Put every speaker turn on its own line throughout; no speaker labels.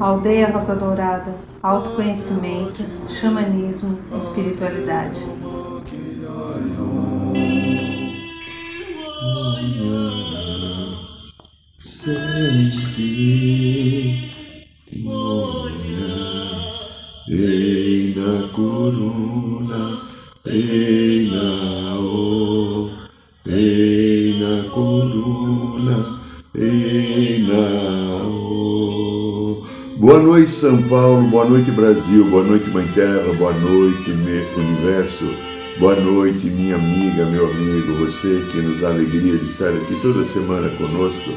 Aldeia Rosa Dourada, autoconhecimento, xamanismo, espiritualidade.
Sempre Ei na coruna, ei na Boa noite, São Paulo, boa noite, Brasil, boa noite, Mãe Terra, boa noite, Universo, boa noite, minha amiga, meu amigo, você que nos dá alegria de estar aqui toda semana conosco.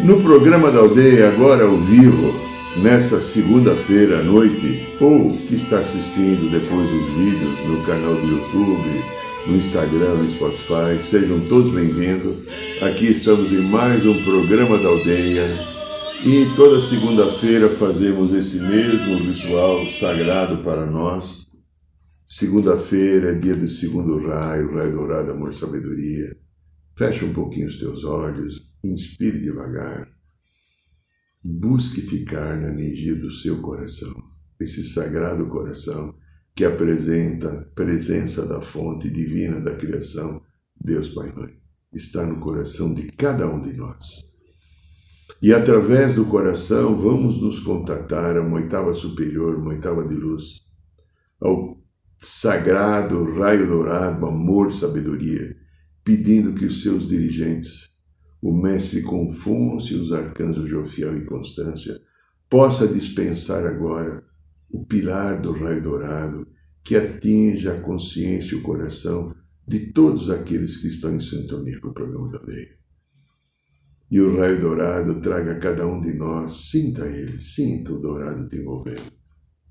No programa da aldeia, agora ao vivo, nessa segunda-feira à noite, ou que está assistindo depois os vídeos no canal do YouTube, no Instagram, no Spotify, sejam todos bem-vindos. Aqui estamos em mais um programa da aldeia e toda segunda-feira fazemos esse mesmo ritual sagrado para nós. Segunda-feira é dia do segundo raio, raio dourado, amor, sabedoria. Feche um pouquinho os teus olhos, inspire devagar Busque ficar na energia do seu coração, esse sagrado coração que apresenta a presença da fonte divina da criação, Deus Pai Mãe. Está no coração de cada um de nós. E através do coração vamos nos contatar a uma oitava superior, uma oitava de luz, ao sagrado raio dourado, amor, sabedoria, pedindo que os seus dirigentes o mestre Confúcio, os arcanjos Jofiel e Constância, possa dispensar agora o pilar do raio dourado que atinja a consciência e o coração de todos aqueles que estão em sintonia com o programa da lei. E o raio dourado traga a cada um de nós, sinta ele, sinta o dourado te envolvendo,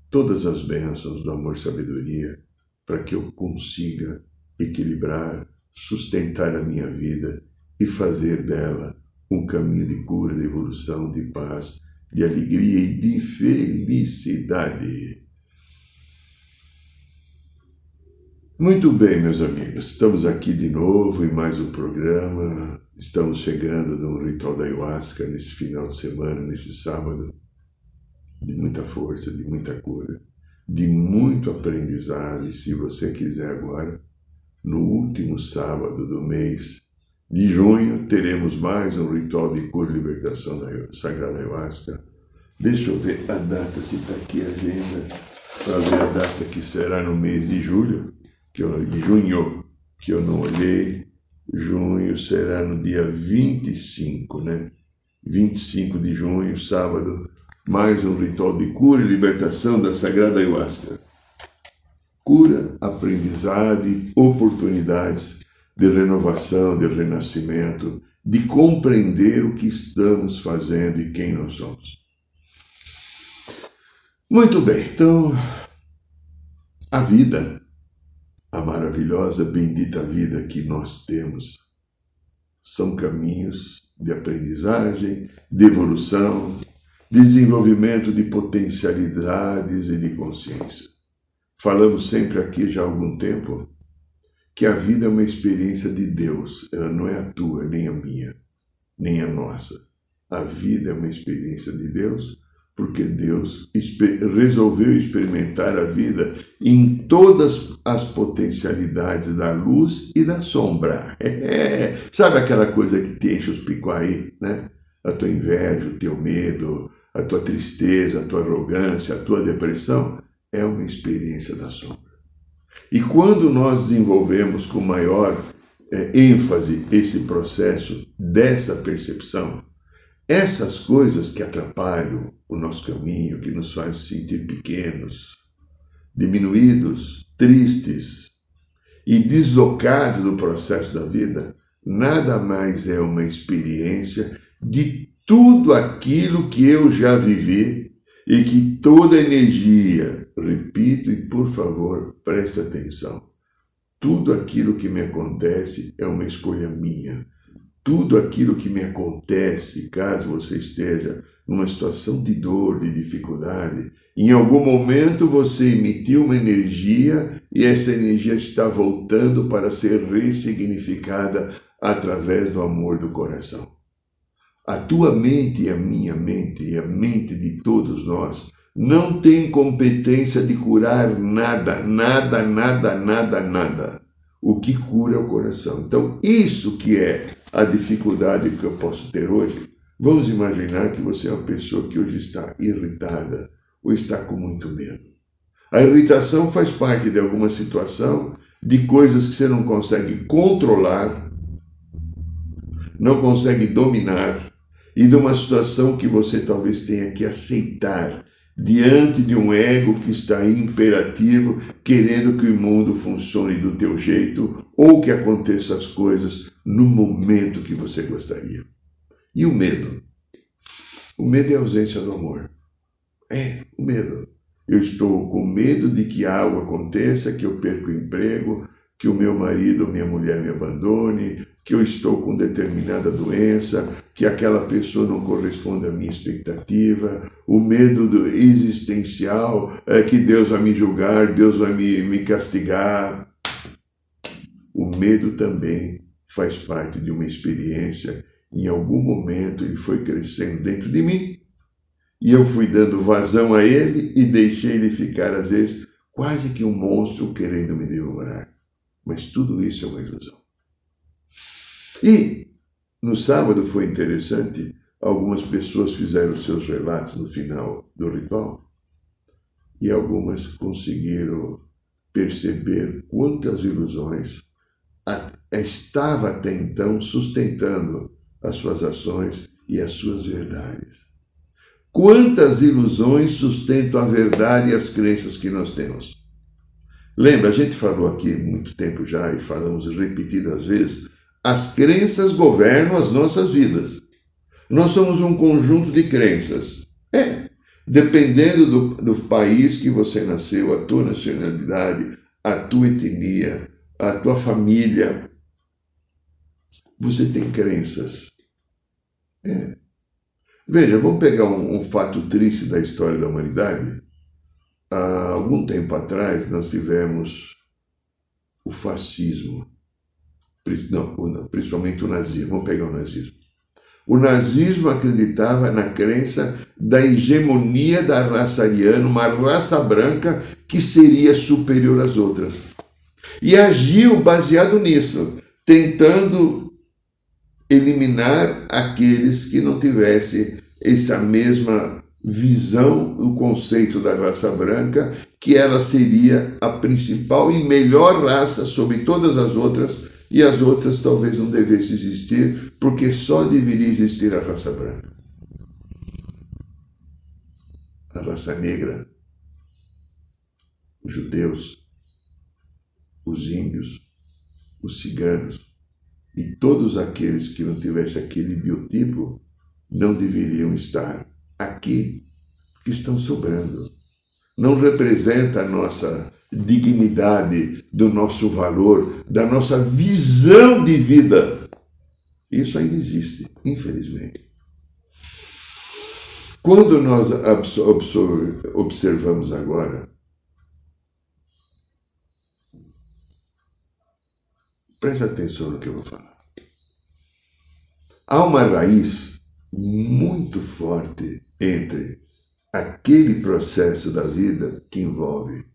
todas as bênçãos do amor e sabedoria, para que eu consiga equilibrar, sustentar a minha vida e fazer dela um caminho de cura, de evolução, de paz, de alegria e de felicidade. Muito bem, meus amigos, estamos aqui de novo em mais um programa. Estamos chegando no ritual da ayahuasca nesse final de semana, nesse sábado, de muita força, de muita cura, de muito aprendizado. E se você quiser agora, no último sábado do mês, de junho teremos mais um ritual de cura e libertação da Sagrada Ayahuasca. Deixa eu ver a data, se está aqui a agenda, para ver a data que será no mês de julho, que eu, de junho, que eu não olhei. Junho será no dia 25, né? 25 de junho, sábado, mais um ritual de cura e libertação da Sagrada Ayahuasca. Cura, aprendizado e oportunidades de renovação, de renascimento, de compreender o que estamos fazendo e quem nós somos. Muito bem, então, a vida, a maravilhosa, bendita vida que nós temos, são caminhos de aprendizagem, de evolução, desenvolvimento de potencialidades e de consciência. Falamos sempre aqui já há algum tempo que a vida é uma experiência de Deus, ela não é a tua, nem a minha, nem a nossa. A vida é uma experiência de Deus, porque Deus resolveu experimentar a vida em todas as potencialidades da luz e da sombra. É, sabe aquela coisa que te enche os picuaí, né? A tua inveja, o teu medo, a tua tristeza, a tua arrogância, a tua depressão, é uma experiência da sombra. E quando nós desenvolvemos com maior é, ênfase esse processo dessa percepção, essas coisas que atrapalham o nosso caminho, que nos fazem sentir pequenos, diminuídos, tristes e deslocados do processo da vida, nada mais é uma experiência de tudo aquilo que eu já vivi e que toda energia, repito e por favor, preste atenção, tudo aquilo que me acontece é uma escolha minha. Tudo aquilo que me acontece, caso você esteja numa situação de dor, de dificuldade, em algum momento você emitiu uma energia e essa energia está voltando para ser ressignificada através do amor do coração. A tua mente e a minha mente e a mente de todos nós não tem competência de curar nada, nada, nada, nada, nada. O que cura é o coração. Então, isso que é a dificuldade que eu posso ter hoje. Vamos imaginar que você é uma pessoa que hoje está irritada ou está com muito medo. A irritação faz parte de alguma situação, de coisas que você não consegue controlar, não consegue dominar, e de uma situação que você talvez tenha que aceitar diante de um ego que está imperativo, querendo que o mundo funcione do teu jeito ou que aconteçam as coisas no momento que você gostaria. E o medo? O medo é a ausência do amor. É, o medo. Eu estou com medo de que algo aconteça, que eu perca o emprego, que o meu marido ou minha mulher me abandone, que eu estou com determinada doença, que aquela pessoa não corresponde à minha expectativa, o medo do existencial é que Deus vai me julgar, Deus vai me, me castigar. O medo também faz parte de uma experiência. Em algum momento ele foi crescendo dentro de mim e eu fui dando vazão a ele e deixei ele ficar, às vezes, quase que um monstro querendo me devorar. Mas tudo isso é uma ilusão. E no sábado foi interessante, algumas pessoas fizeram seus relatos no final do ritual e algumas conseguiram perceber quantas ilusões estava até então sustentando as suas ações e as suas verdades. Quantas ilusões sustentam a verdade e as crenças que nós temos? Lembra, a gente falou aqui muito tempo já e falamos repetidas vezes as crenças governam as nossas vidas. Nós somos um conjunto de crenças. É. Dependendo do, do país que você nasceu, a tua nacionalidade, a tua etnia, a tua família, você tem crenças. É. Veja, vamos pegar um, um, fato triste da história da humanidade. Há algum tempo atrás, nós tivemos o fascismo não, principalmente o nazismo, vamos pegar o nazismo. O nazismo acreditava na crença da hegemonia da raça ariana, uma raça branca que seria superior às outras. E agiu baseado nisso, tentando eliminar aqueles que não tivessem essa mesma visão do conceito da raça branca, que ela seria a principal e melhor raça sobre todas as outras e as outras talvez não devessem existir, porque só deveria existir a raça branca. A raça negra, os judeus, os índios, os ciganos e todos aqueles que não tivessem aquele biotipo não deveriam estar aqui, porque estão sobrando. Não representa a nossa dignidade, do nosso valor, da nossa visão de vida. Isso ainda existe, infelizmente. Quando nós observamos agora, preste atenção no que eu vou falar. Há uma raiz muito forte entre aquele processo da vida que envolve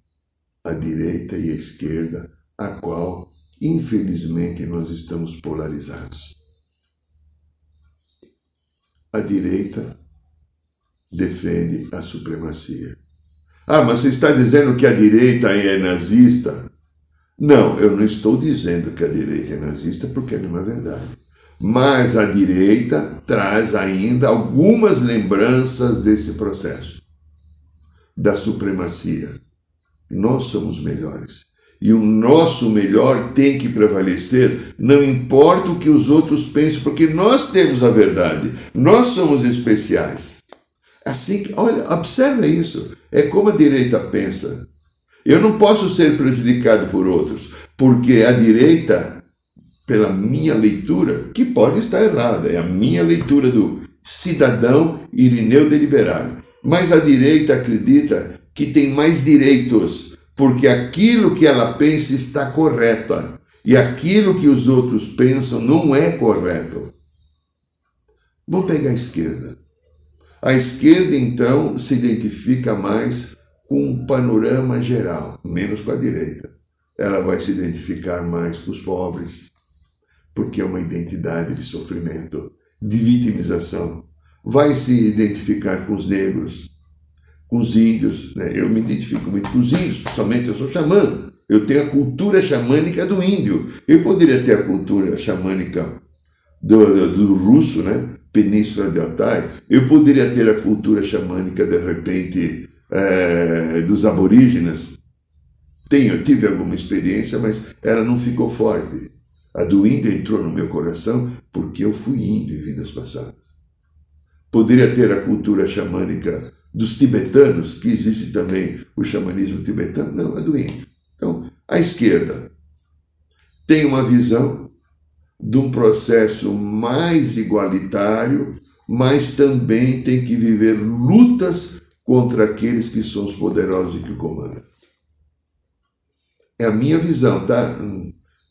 a direita e a esquerda, a qual, infelizmente, nós estamos polarizados. A direita defende a supremacia. Ah, mas você está dizendo que a direita é nazista? Não, eu não estou dizendo que a direita é nazista porque não é verdade. Mas a direita traz ainda algumas lembranças desse processo da supremacia nós somos melhores. E o nosso melhor tem que prevalecer, não importa o que os outros pensem, porque nós temos a verdade, nós somos especiais. Assim olha, observa isso. É como a direita pensa. Eu não posso ser prejudicado por outros, porque a direita, pela minha leitura, que pode estar errada, é a minha leitura do cidadão Irineu Deliberado. Mas a direita acredita que tem mais direitos, porque aquilo que ela pensa está correta. e aquilo que os outros pensam não é correto. Vamos pegar a esquerda. A esquerda, então, se identifica mais com um panorama geral, menos com a direita. Ela vai se identificar mais com os pobres, porque é uma identidade de sofrimento, de vitimização. Vai se identificar com os negros, com os índios. Né? Eu me identifico muito com os índios, principalmente eu sou xamã. Eu tenho a cultura xamânica do índio. Eu poderia ter a cultura xamânica do, do, do russo, né? Península de Altai. Eu poderia ter a cultura xamânica, de repente, é, dos aborígenes. Tenho, tive alguma experiência, mas ela não ficou forte. A do índio entrou no meu coração porque eu fui índio em vidas passadas. Poderia ter a cultura xamânica dos tibetanos, que existe também o xamanismo tibetano, não, é do índio. Então, a esquerda tem uma visão de um processo mais igualitário, mas também tem que viver lutas contra aqueles que são os poderosos e que o comandam. É a minha visão, tá?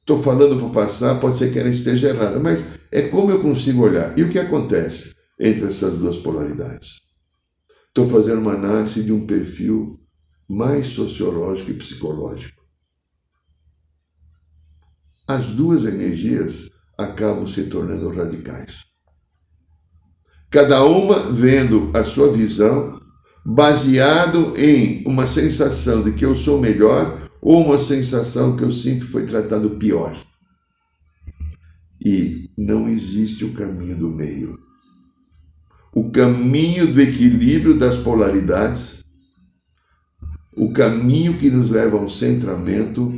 Estou falando para passar, pode ser que ela esteja errada, mas é como eu consigo olhar. E o que acontece entre essas duas polaridades? Estou fazendo uma análise de um perfil mais sociológico e psicológico. As duas energias acabam se tornando radicais. Cada uma vendo a sua visão baseado em uma sensação de que eu sou melhor ou uma sensação que eu sempre fui tratado pior. E não existe o caminho do meio. O caminho do equilíbrio das polaridades o caminho que nos leva a um centramento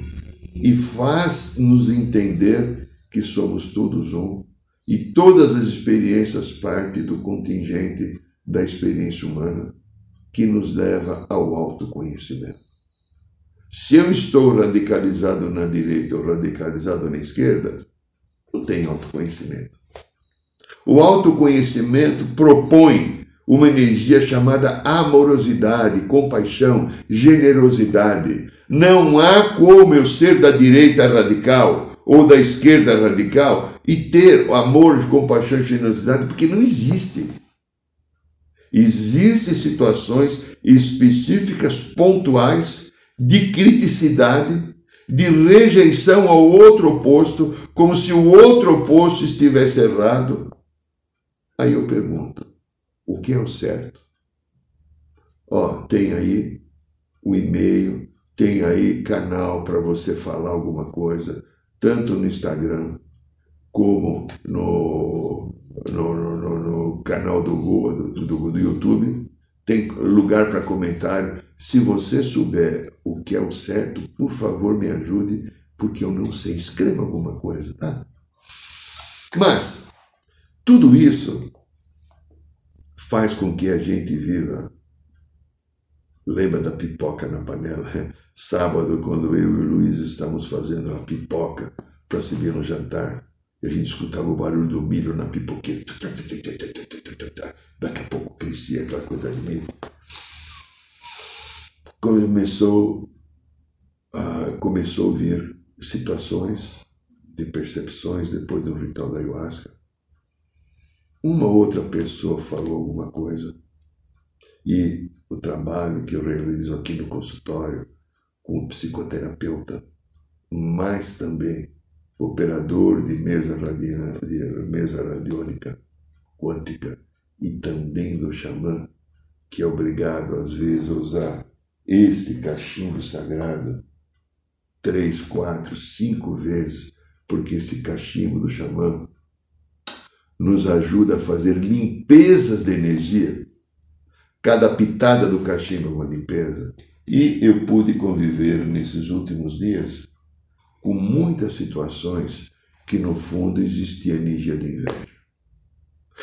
e faz nos entender que somos todos um e todas as experiências parte do contingente da experiência humana que nos leva ao autoconhecimento. Se eu estou radicalizado na direita ou radicalizado na esquerda, não tem autoconhecimento. O autoconhecimento propõe uma energia chamada amorosidade, compaixão, generosidade. Não há como eu ser da direita radical ou da esquerda radical e ter amor, compaixão e generosidade, porque não existe. Existem situações específicas, pontuais, de criticidade, de rejeição ao outro oposto, como se o outro oposto estivesse errado. Aí eu pergunto: o que é o certo. Ó, tem aí o e-mail, tem aí canal para você falar alguma coisa, tanto no Instagram como no, no, no, no canal do Google, do, do, do YouTube. Tem lugar para comentário. Se você souber o que é o certo, por favor me ajude, porque eu não sei. Escreva alguma coisa, tá? Mas, tudo isso faz com que a gente viva. Lembra da pipoca na panela? Sábado, quando eu e o Luiz estávamos fazendo a pipoca para seguir um jantar, a gente escutava o barulho do milho na pipoqueira. Daqui a pouco crescia aquela coisa de milho. Começou a, começou a vir situações de percepções depois do ritual da ayahuasca uma outra pessoa falou alguma coisa e o trabalho que eu realizo aqui no consultório com o psicoterapeuta, mas também operador de mesa, radiana, de mesa radiônica quântica e também do xamã, que é obrigado às vezes a usar este cachimbo sagrado três, quatro, cinco vezes, porque esse cachimbo do xamã nos ajuda a fazer limpezas de energia. Cada pitada do cachimbo é uma limpeza. E eu pude conviver nesses últimos dias com muitas situações que no fundo existia energia de inveja.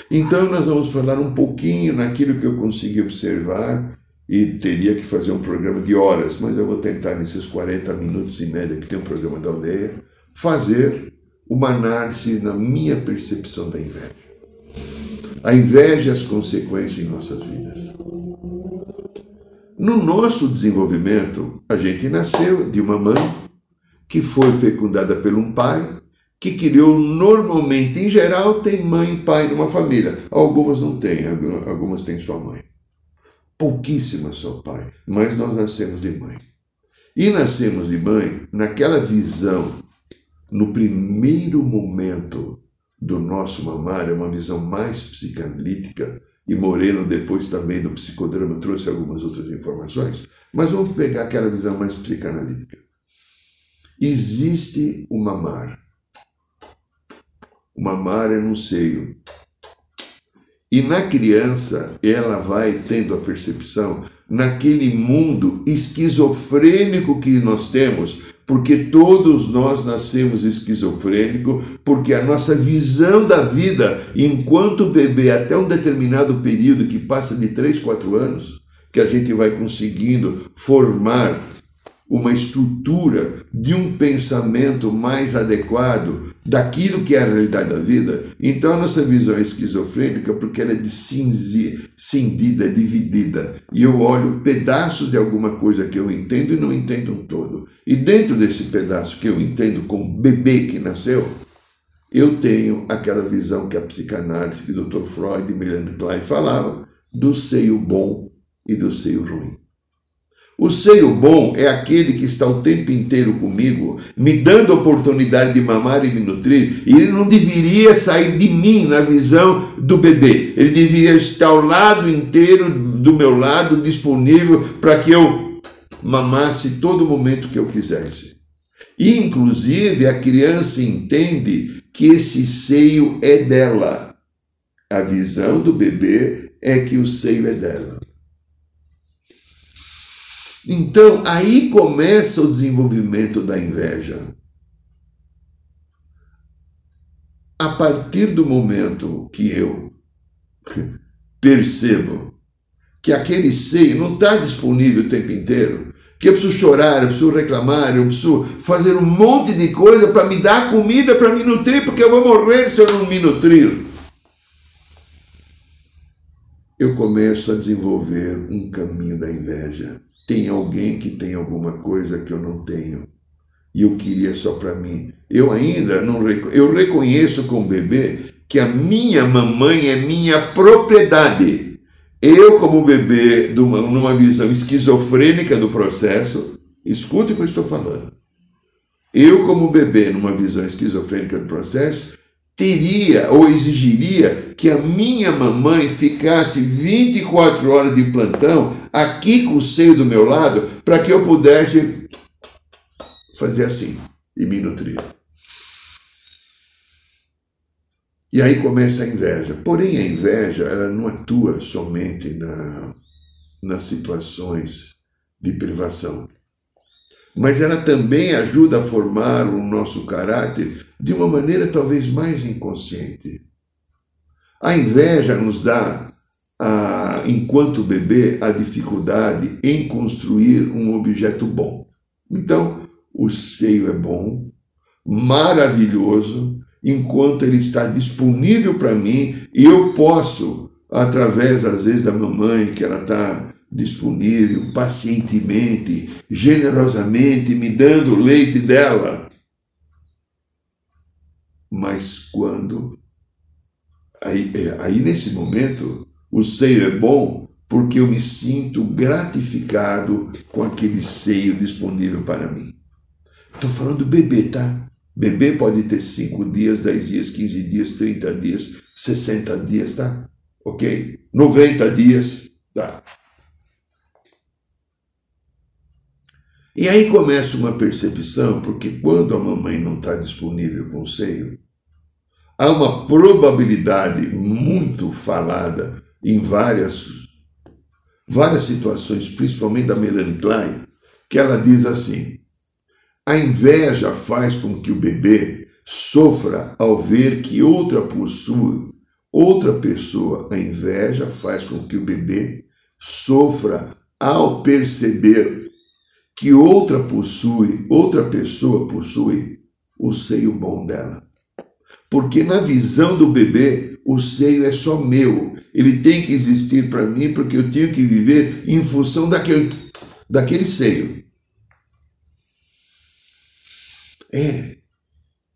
Então nós vamos falar um pouquinho naquilo que eu consegui observar e teria que fazer um programa de horas, mas eu vou tentar nesses 40 minutos e média que tem um programa da aldeia, fazer uma análise na minha percepção da inveja. A inveja e as consequências em nossas vidas. No nosso desenvolvimento, a gente nasceu de uma mãe que foi fecundada por um pai, que criou normalmente, em geral, tem mãe e pai numa família. Algumas não têm, algumas têm sua mãe. Pouquíssimas são pai, mas nós nascemos de mãe. E nascemos de mãe naquela visão, no primeiro momento do nosso mamar, é uma visão mais psicanalítica, e Moreno depois também do psicodrama trouxe algumas outras informações, mas vamos pegar aquela visão mais psicanalítica. Existe o mamar. O mamar é no seio. E na criança, ela vai tendo a percepção, naquele mundo esquizofrênico que nós temos, porque todos nós nascemos esquizofrênicos, porque a nossa visão da vida, enquanto bebê, até um determinado período que passa de 3, 4 anos, que a gente vai conseguindo formar uma estrutura de um pensamento mais adequado daquilo que é a realidade da vida, então a nossa visão é esquizofrênica porque ela é de cindida, dividida. E eu olho pedaços de alguma coisa que eu entendo e não entendo um todo. E dentro desse pedaço que eu entendo como bebê que nasceu, eu tenho aquela visão que a psicanálise, que o Dr. Freud e Melanie Klein falavam, do seio bom e do seio ruim. O seio bom é aquele que está o tempo inteiro comigo, me dando a oportunidade de mamar e me nutrir, e ele não deveria sair de mim na visão do bebê. Ele deveria estar ao lado inteiro do meu lado, disponível para que eu mamasse todo momento que eu quisesse. E, inclusive, a criança entende que esse seio é dela. A visão do bebê é que o seio é dela. Então, aí começa o desenvolvimento da inveja. A partir do momento que eu percebo que aquele seio não está disponível o tempo inteiro, que eu preciso chorar, eu preciso reclamar, eu preciso fazer um monte de coisa para me dar comida, para me nutrir, porque eu vou morrer se eu não me nutrir. Eu começo a desenvolver um caminho da inveja tem alguém que tem alguma coisa que eu não tenho e eu queria só para mim. Eu ainda não eu reconheço como bebê que a minha mamãe é minha propriedade. Eu como bebê numa visão esquizofrênica do processo, escute o que eu estou falando. Eu como bebê numa visão esquizofrênica do processo, teria ou exigiria que a minha mamãe ficasse 24 horas de plantão aqui com o seio do meu lado para que eu pudesse fazer assim e me nutrir. E aí começa a inveja. Porém, a inveja ela não atua somente na, nas situações de privação mas ela também ajuda a formar o nosso caráter de uma maneira talvez mais inconsciente. A inveja nos dá, a, enquanto bebê, a dificuldade em construir um objeto bom. Então, o seio é bom, maravilhoso, enquanto ele está disponível para mim e eu posso, através, às vezes, da mamãe, que ela está disponível, pacientemente, generosamente, me dando o leite dela. Mas quando. Aí, é, aí nesse momento, o seio é bom porque eu me sinto gratificado com aquele seio disponível para mim. Estou falando bebê, tá? Bebê pode ter 5 dias, 10 dias, 15 dias, 30 dias, 60 dias, tá? Ok? 90 dias, tá? E aí começa uma percepção, porque quando a mamãe não está disponível com o seio, há uma probabilidade muito falada em várias, várias situações, principalmente da Melanie Klein, que ela diz assim: a inveja faz com que o bebê sofra ao ver que outra possui outra pessoa. A inveja faz com que o bebê sofra ao perceber que outra possui, outra pessoa possui o seio bom dela. Porque na visão do bebê, o seio é só meu. Ele tem que existir para mim porque eu tenho que viver em função daquele, daquele seio. É,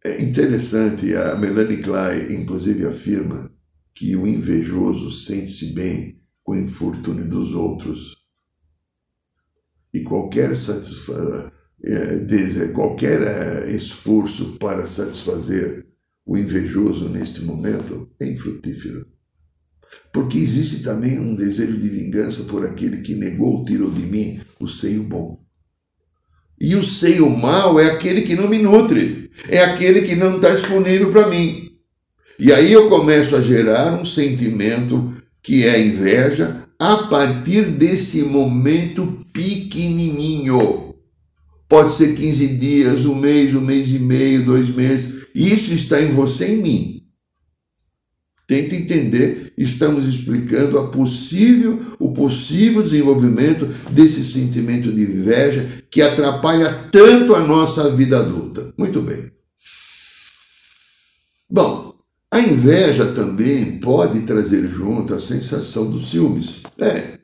é interessante, a Melanie Klein, inclusive, afirma que o invejoso sente-se bem com o infortúnio dos outros. E qualquer, satisfa é, qualquer é, esforço para satisfazer o invejoso neste momento é infrutífero. Porque existe também um desejo de vingança por aquele que negou, tirou de mim o seio bom. E o seio mal é aquele que não me nutre, é aquele que não está disponível para mim. E aí eu começo a gerar um sentimento que é inveja a partir desse momento pequenininho. Pode ser 15 dias, um mês, um mês e meio, dois meses. Isso está em você e em mim. Tenta entender, estamos explicando a possível, o possível desenvolvimento desse sentimento de inveja que atrapalha tanto a nossa vida adulta. Muito bem. Bom, inveja também pode trazer junto a sensação dos ciúmes. É,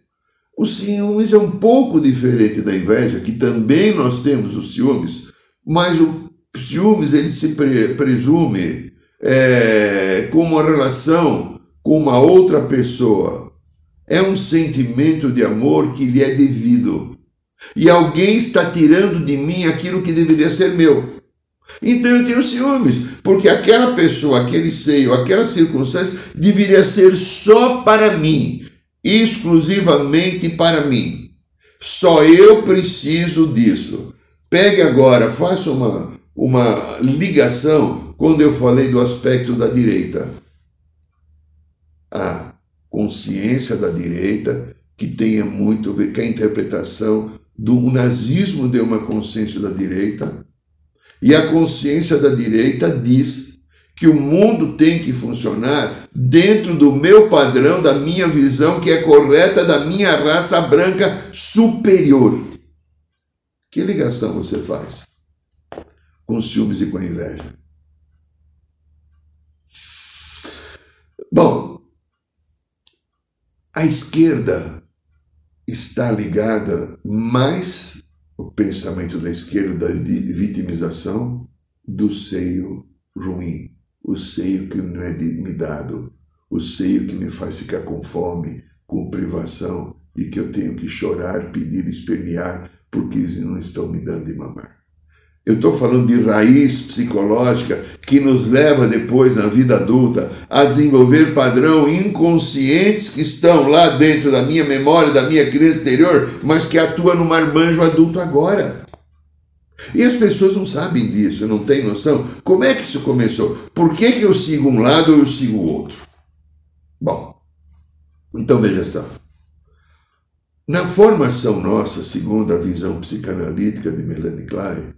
o ciúmes é um pouco diferente da inveja, que também nós temos os ciúmes, mas o ciúmes ele se presume é, com uma relação com uma outra pessoa. É um sentimento de amor que lhe é devido. E alguém está tirando de mim aquilo que deveria ser meu. Então eu tenho ciúmes, porque aquela pessoa, aquele seio, aquela circunstância deveria ser só para mim, exclusivamente para mim. Só eu preciso disso. Pegue agora, faça uma, uma ligação quando eu falei do aspecto da direita. A consciência da direita, que tenha muito a ver com a interpretação do nazismo deu uma consciência da direita, e a consciência da direita diz que o mundo tem que funcionar dentro do meu padrão, da minha visão, que é correta, da minha raça branca superior. Que ligação você faz com ciúmes e com inveja? Bom, a esquerda está ligada mais o pensamento da esquerda de vitimização do seio ruim, o seio que não é me dado, o seio que me faz ficar com fome, com privação e que eu tenho que chorar, pedir, espernear porque eles não estão me dando de mamar. Eu estou falando de raiz psicológica que nos leva depois na vida adulta a desenvolver padrão inconscientes que estão lá dentro da minha memória, da minha criança interior, mas que atua no marmanjo adulto agora. E as pessoas não sabem disso, não têm noção. Como é que isso começou? Por que, que eu sigo um lado ou eu sigo o outro? Bom, então veja só. Na formação nossa, segundo a visão psicanalítica de Melanie Klein,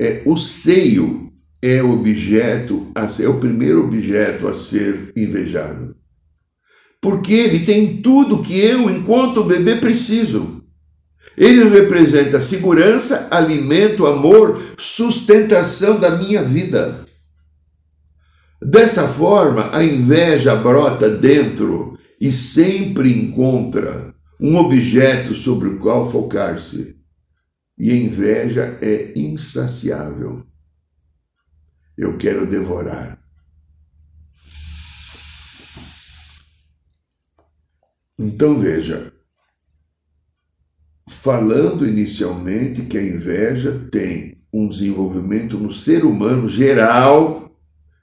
é, o seio é objeto, é o primeiro objeto a ser invejado. Porque ele tem tudo que eu, enquanto bebê, preciso. Ele representa segurança, alimento, amor, sustentação da minha vida. Dessa forma, a inveja brota dentro e sempre encontra um objeto sobre o qual focar-se e inveja é insaciável. Eu quero devorar. Então veja, falando inicialmente que a inveja tem um desenvolvimento no ser humano geral,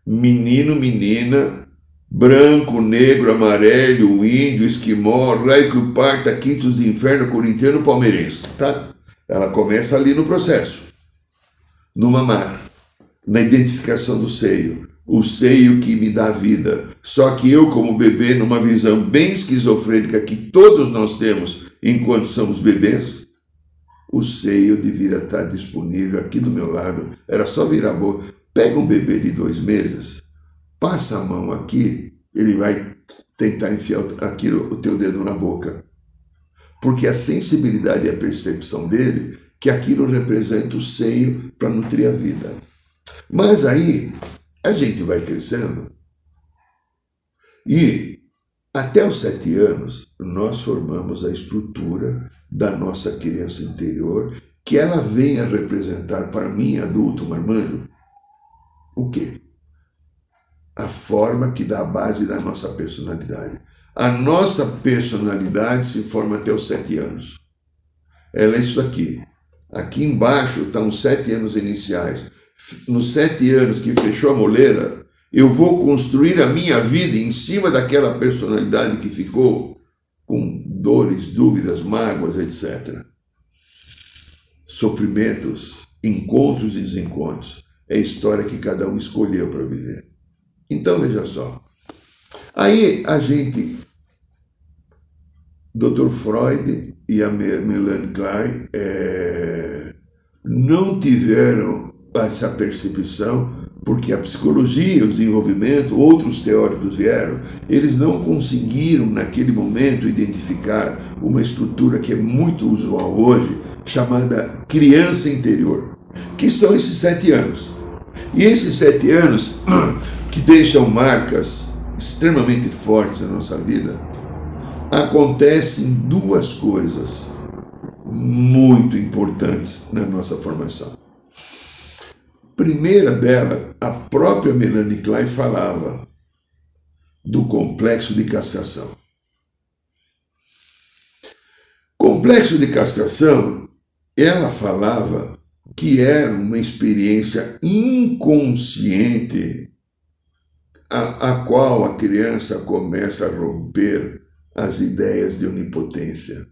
menino, menina, branco, negro, amarelo, índio, esquimó, raico, parta, quintos de inferno, corintiano, palmeirense, tá? Ela começa ali no processo, no mamar, na identificação do seio, o seio que me dá vida. Só que eu, como bebê, numa visão bem esquizofrênica que todos nós temos enquanto somos bebês, o seio deveria estar disponível aqui do meu lado. Era só virar a boca. Pega um bebê de dois meses, passa a mão aqui, ele vai tentar enfiar aqui o teu dedo na boca porque a sensibilidade e a percepção dele que aquilo representa o seio para nutrir a vida. Mas aí a gente vai crescendo e até os sete anos nós formamos a estrutura da nossa criança interior que ela venha representar para mim, adulto, marmanjo, o quê? A forma que dá a base da nossa personalidade. A nossa personalidade se forma até os sete anos. Ela é isso aqui. Aqui embaixo estão os sete anos iniciais. Nos sete anos que fechou a moleira, eu vou construir a minha vida em cima daquela personalidade que ficou com dores, dúvidas, mágoas, etc. Sofrimentos, encontros e desencontros. É a história que cada um escolheu para viver. Então veja só. Aí a gente, Dr. Freud e a Melanie Klein é, não tiveram essa percepção porque a psicologia, o desenvolvimento, outros teóricos vieram, eles não conseguiram naquele momento identificar uma estrutura que é muito usual hoje, chamada criança interior, que são esses sete anos. E esses sete anos que deixam marcas extremamente fortes na nossa vida, acontecem duas coisas muito importantes na nossa formação. Primeira dela, a própria Melanie Klein falava do complexo de castração. Complexo de castração, ela falava que era uma experiência inconsciente a, a qual a criança começa a romper as ideias de onipotência.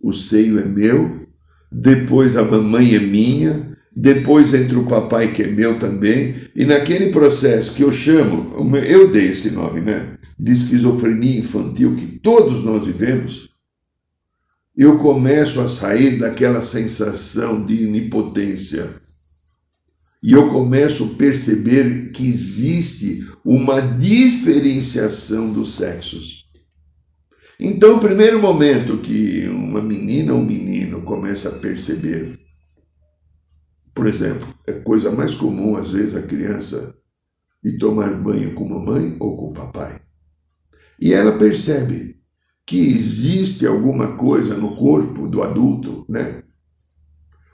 O seio é meu, depois a mamãe é minha, depois entra o papai que é meu também, e naquele processo que eu chamo, eu dei esse nome, né, de esquizofrenia infantil que todos nós vivemos, eu começo a sair daquela sensação de onipotência. E eu começo a perceber que existe uma diferenciação dos sexos. Então, o primeiro momento que uma menina ou um menino começa a perceber por exemplo, é coisa mais comum, às vezes, a criança ir tomar banho com mamãe ou com papai. E ela percebe que existe alguma coisa no corpo do adulto, né?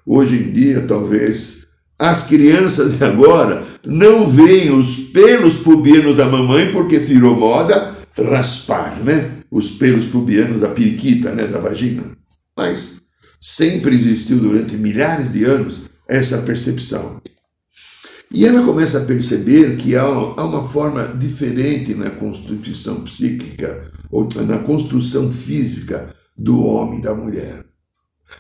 Hoje em dia, talvez, as crianças de agora não veem os pelos pubianos da mamãe porque virou moda raspar, né? Os pelos pubianos da periquita, né? Da vagina. Mas sempre existiu durante milhares de anos essa percepção. E ela começa a perceber que há uma forma diferente na constituição psíquica, ou na construção física do homem e da mulher.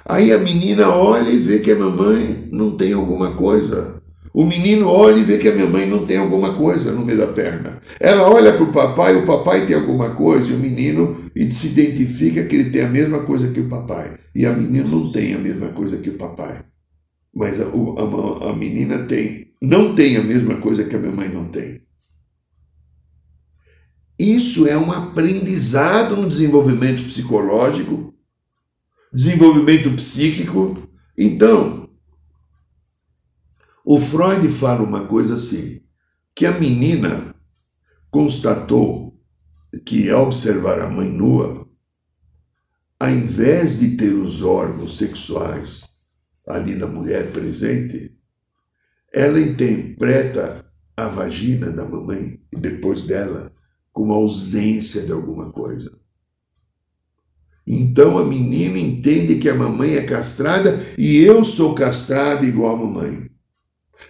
Aí a menina olha e vê que a mamãe não tem alguma coisa. O menino olha e vê que a minha mãe não tem alguma coisa no meio da perna. Ela olha para o papai, o papai tem alguma coisa, e o menino se identifica que ele tem a mesma coisa que o papai. E a menina não tem a mesma coisa que o papai mas a, a, a menina tem, não tem a mesma coisa que a minha mãe não tem. Isso é um aprendizado no desenvolvimento psicológico, desenvolvimento psíquico. Então, o Freud fala uma coisa assim, que a menina constatou que ao observar a mãe nua, ao invés de ter os órgãos sexuais ali na mulher presente, ela interpreta a vagina da mamãe e depois dela como ausência de alguma coisa. Então a menina entende que a mamãe é castrada e eu sou castrada igual a mamãe.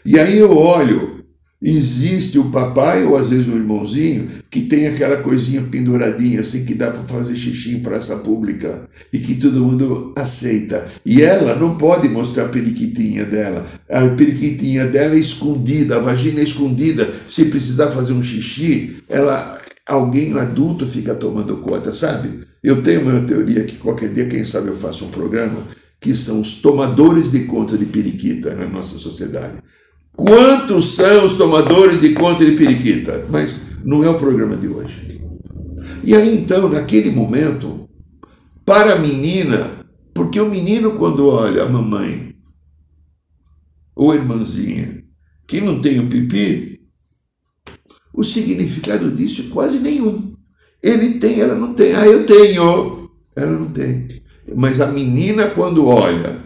E aí eu olho Existe o papai, ou às vezes o irmãozinho, que tem aquela coisinha penduradinha, assim, que dá para fazer xixi em praça pública e que todo mundo aceita. E ela não pode mostrar a periquitinha dela. A periquitinha dela é escondida, a vagina é escondida. Se precisar fazer um xixi, ela, alguém adulto fica tomando conta, sabe? Eu tenho uma teoria que qualquer dia, quem sabe, eu faço um programa que são os tomadores de conta de periquita na nossa sociedade. Quantos são os tomadores de conta de periquita? Mas não é o programa de hoje. E aí então, naquele momento, para a menina, porque o menino, quando olha a mamãe ou a irmãzinha que não tem o pipi, o significado disso é quase nenhum. Ele tem, ela não tem. Ah, eu tenho. Ela não tem. Mas a menina, quando olha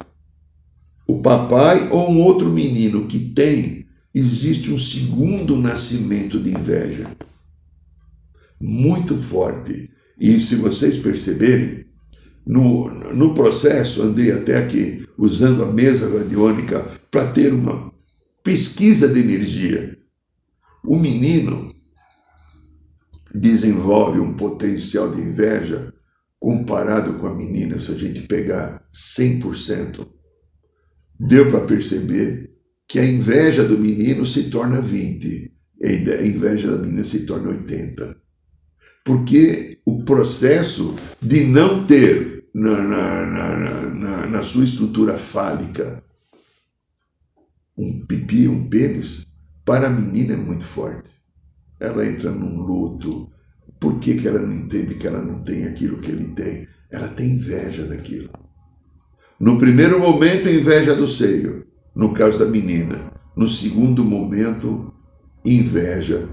o papai ou um outro menino que tem, existe um segundo nascimento de inveja. Muito forte. E se vocês perceberem, no, no processo, andei até aqui usando a mesa radiônica para ter uma pesquisa de energia. O menino desenvolve um potencial de inveja comparado com a menina, se a gente pegar 100%, deu para perceber que a inveja do menino se torna 20, a inveja da menina se torna 80. Porque o processo de não ter na, na, na, na sua estrutura fálica um pipi, um pênis, para a menina é muito forte. Ela entra num luto. Por que, que ela não entende que ela não tem aquilo que ele tem? Ela tem inveja daquilo. No primeiro momento, inveja do seio, no caso da menina. No segundo momento, inveja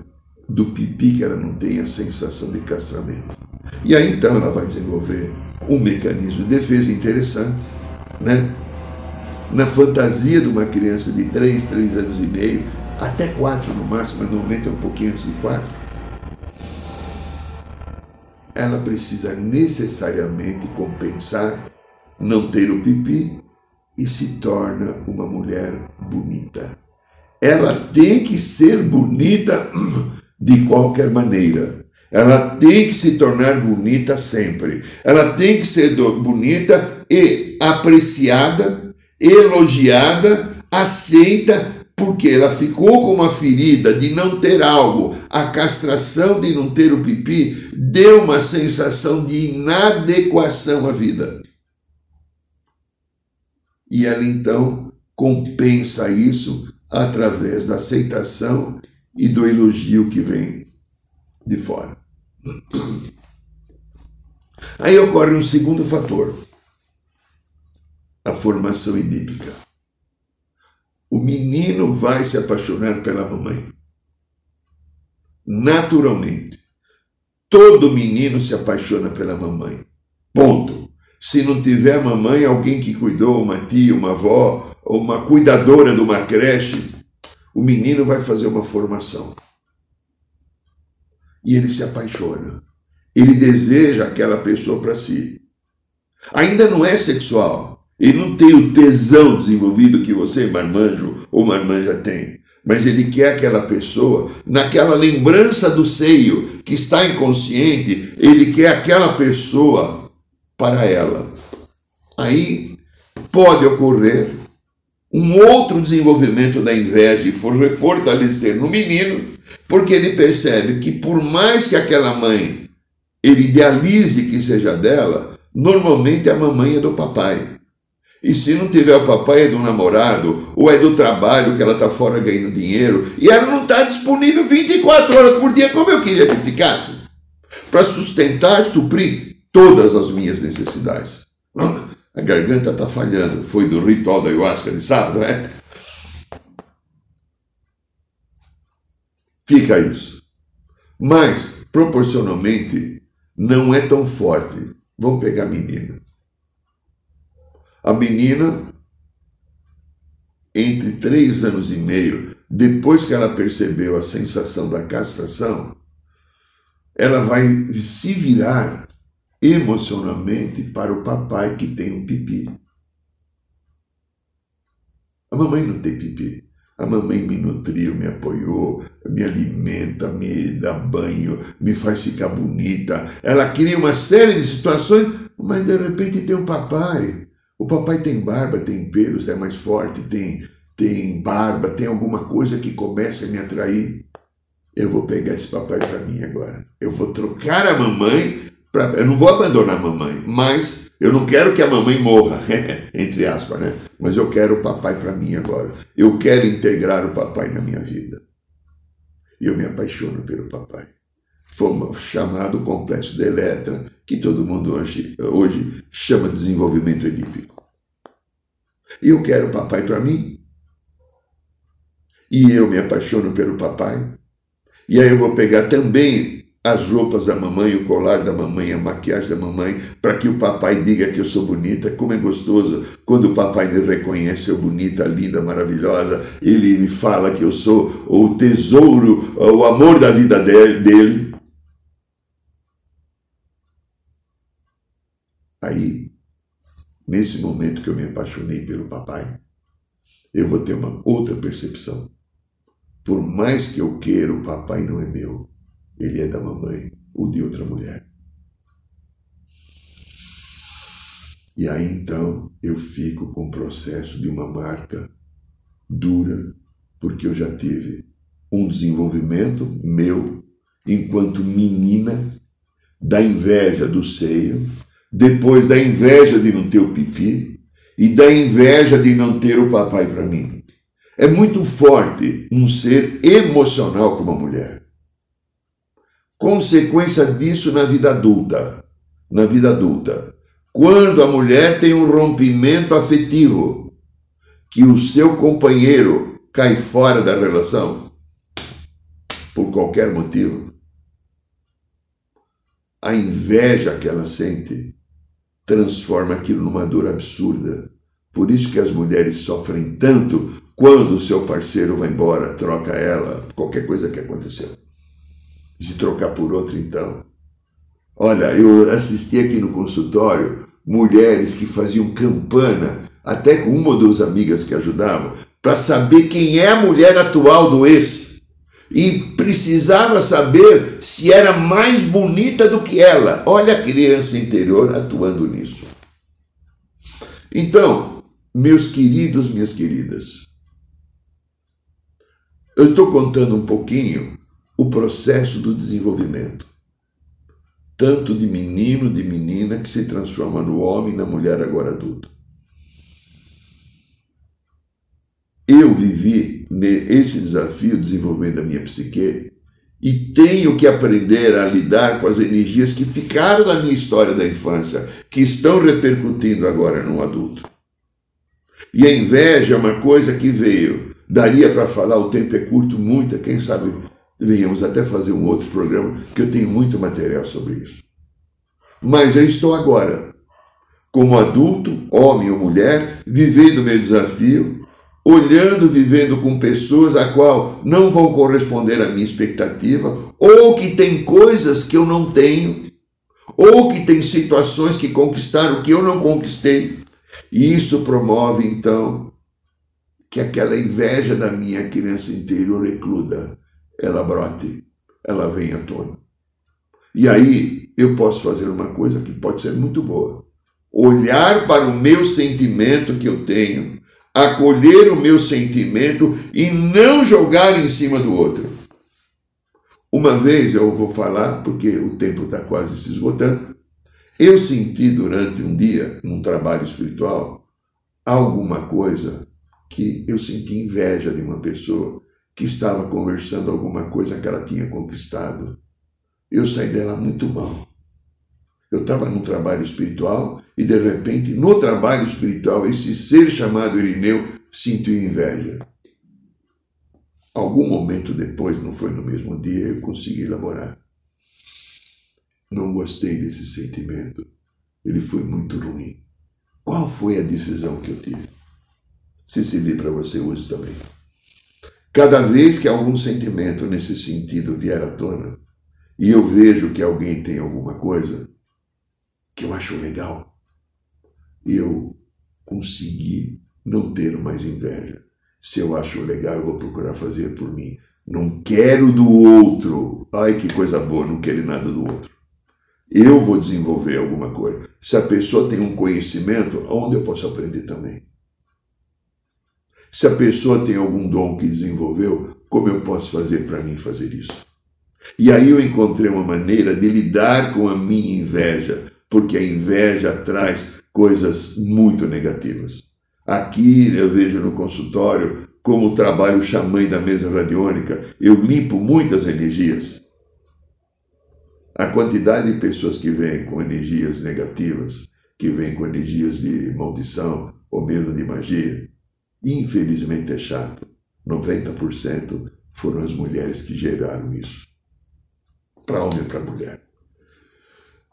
do pipi que ela não tem a sensação de castramento. E aí então ela vai desenvolver um mecanismo de defesa interessante, né? Na fantasia de uma criança de 3, 3 anos e meio, até 4 no máximo, mas no momento é um pouquinho antes de 4, ela precisa necessariamente compensar não ter o pipi e se torna uma mulher bonita. Ela tem que ser bonita de qualquer maneira. Ela tem que se tornar bonita sempre. Ela tem que ser bonita e apreciada, elogiada, aceita, porque ela ficou com uma ferida de não ter algo. A castração de não ter o pipi deu uma sensação de inadequação à vida. E ela então compensa isso através da aceitação e do elogio que vem de fora. Aí ocorre um segundo fator, a formação edípica. O menino vai se apaixonar pela mamãe. Naturalmente. Todo menino se apaixona pela mamãe. Ponto. Se não tiver mamãe, alguém que cuidou, uma tia, uma avó, ou uma cuidadora de uma creche, o menino vai fazer uma formação. E ele se apaixona. Ele deseja aquela pessoa para si. Ainda não é sexual. Ele não tem o tesão desenvolvido que você, marmanjo ou marmanja, tem. Mas ele quer aquela pessoa, naquela lembrança do seio que está inconsciente, ele quer aquela pessoa para ela. Aí pode ocorrer um outro desenvolvimento da inveja e fortalecer no menino, porque ele percebe que por mais que aquela mãe ele idealize que seja dela, normalmente a mamãe é do papai. E se não tiver o papai, é do namorado, ou é do trabalho que ela está fora ganhando dinheiro, e ela não está disponível 24 horas por dia, como eu queria que ficasse, para sustentar, suprir todas as minhas necessidades. A garganta está falhando, foi do ritual da ayahuasca de sábado, é? Fica isso. Mas, proporcionalmente, não é tão forte. Vamos pegar a menina. A menina, entre três anos e meio, depois que ela percebeu a sensação da castração, ela vai se virar emocionalmente para o papai que tem um pipi. A mamãe não tem pipi. A mamãe me nutriu, me apoiou, me alimenta, me dá banho, me faz ficar bonita. Ela cria uma série de situações, mas de repente tem um papai. O papai tem barba, tem pelos, é mais forte, tem, tem barba, tem alguma coisa que começa a me atrair. Eu vou pegar esse papai para mim agora. Eu vou trocar a mamãe Pra, eu não vou abandonar a mamãe, mas eu não quero que a mamãe morra, entre aspas, né? Mas eu quero o papai para mim agora. Eu quero integrar o papai na minha vida. E eu me apaixono pelo papai. Foi chamado complexo de Eletra, que todo mundo hoje, hoje chama de desenvolvimento edípico. E eu quero o papai para mim. E eu me apaixono pelo papai. E aí eu vou pegar também as roupas da mamãe, o colar da mamãe, a maquiagem da mamãe, para que o papai diga que eu sou bonita. Como é gostoso quando o papai me reconhece, eu bonita, linda, maravilhosa. Ele me fala que eu sou o tesouro, o amor da vida dele. Aí, nesse momento que eu me apaixonei pelo papai, eu vou ter uma outra percepção. Por mais que eu queira, o papai não é meu ele é da mamãe ou de outra mulher. E aí então eu fico com o processo de uma marca dura, porque eu já tive um desenvolvimento meu enquanto menina, da inveja do seio, depois da inveja de não ter o pipi e da inveja de não ter o papai para mim. É muito forte um ser emocional como a mulher consequência disso na vida adulta. Na vida adulta. Quando a mulher tem um rompimento afetivo, que o seu companheiro cai fora da relação, por qualquer motivo, a inveja que ela sente transforma aquilo numa dor absurda. Por isso que as mulheres sofrem tanto quando o seu parceiro vai embora, troca ela, qualquer coisa que aconteceu se trocar por outra então. Olha, eu assisti aqui no consultório mulheres que faziam campana, até com uma ou duas amigas que ajudavam, para saber quem é a mulher atual do ex. E precisava saber se era mais bonita do que ela. Olha a criança interior atuando nisso. Então, meus queridos, minhas queridas, eu estou contando um pouquinho o processo do desenvolvimento, tanto de menino, de menina, que se transforma no homem, na mulher agora adulta. Eu vivi esse desafio, desenvolvendo a minha psique, e tenho que aprender a lidar com as energias que ficaram na minha história da infância, que estão repercutindo agora no adulto. E a inveja é uma coisa que veio. Daria para falar, o tempo é curto, muita, quem sabe Venhamos até fazer um outro programa, que eu tenho muito material sobre isso. Mas eu estou agora, como adulto, homem ou mulher, vivendo meu desafio, olhando, vivendo com pessoas a qual não vão corresponder à minha expectativa, ou que tem coisas que eu não tenho, ou que tem situações que conquistaram que eu não conquistei. E isso promove, então, que aquela inveja da minha criança interior ecluda ela brote, ela vem à tona. E aí eu posso fazer uma coisa que pode ser muito boa. Olhar para o meu sentimento que eu tenho, acolher o meu sentimento e não jogar em cima do outro. Uma vez eu vou falar, porque o tempo está quase se esgotando, eu senti durante um dia, num trabalho espiritual, alguma coisa que eu senti inveja de uma pessoa que estava conversando alguma coisa que ela tinha conquistado. Eu saí dela muito mal. Eu estava num trabalho espiritual e, de repente, no trabalho espiritual, esse ser chamado Irineu sentiu inveja. Algum momento depois, não foi no mesmo dia, eu consegui elaborar. Não gostei desse sentimento. Ele foi muito ruim. Qual foi a decisão que eu tive? Se servir para você hoje também. Cada vez que algum sentimento nesse sentido vier à tona, e eu vejo que alguém tem alguma coisa que eu acho legal, eu consegui não ter mais inveja. Se eu acho legal, eu vou procurar fazer por mim. Não quero do outro. Ai, que coisa boa, não quero nada do outro. Eu vou desenvolver alguma coisa. Se a pessoa tem um conhecimento, onde eu posso aprender também? Se a pessoa tem algum dom que desenvolveu, como eu posso fazer para mim fazer isso? E aí eu encontrei uma maneira de lidar com a minha inveja, porque a inveja traz coisas muito negativas. Aqui eu vejo no consultório como trabalho xamã da mesa radiônica, eu limpo muitas energias. A quantidade de pessoas que vêm com energias negativas, que vêm com energias de maldição ou mesmo de magia, Infelizmente é chato. 90% foram as mulheres que geraram isso. para homem e para mulher.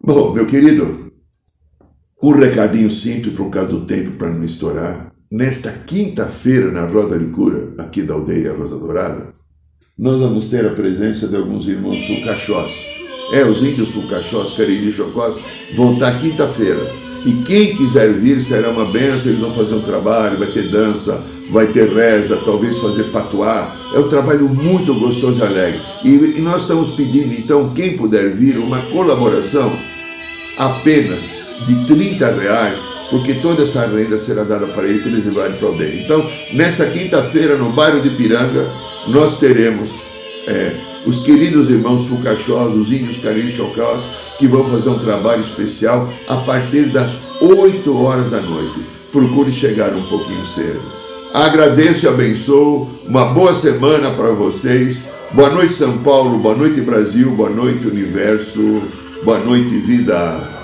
Bom, meu querido, um recadinho simples por causa do tempo para não estourar. Nesta quinta-feira, na Roda de Cura, aqui da aldeia Rosa Dourada, nós vamos ter a presença de alguns irmãos sulcachós. É, os índios sulcachós, cariri chocós, vão estar quinta-feira. E quem quiser vir será uma benção, eles vão fazer um trabalho, vai ter dança, vai ter reza, talvez fazer patuá. É um trabalho muito gostoso e alegre. E, e nós estamos pedindo, então, quem puder vir, uma colaboração apenas de 30 reais, porque toda essa renda será dada para ele, para eles levarem para o bem. Então, nessa quinta-feira, no bairro de Piranga, nós teremos é, os queridos irmãos Fucachós, os índios Carinchocós, que vão fazer um trabalho especial a partir das 8 horas da noite. Procure chegar um pouquinho cedo. Agradeço e abençoo. Uma boa semana para vocês. Boa noite, São Paulo. Boa noite, Brasil. Boa noite, Universo. Boa noite, vida.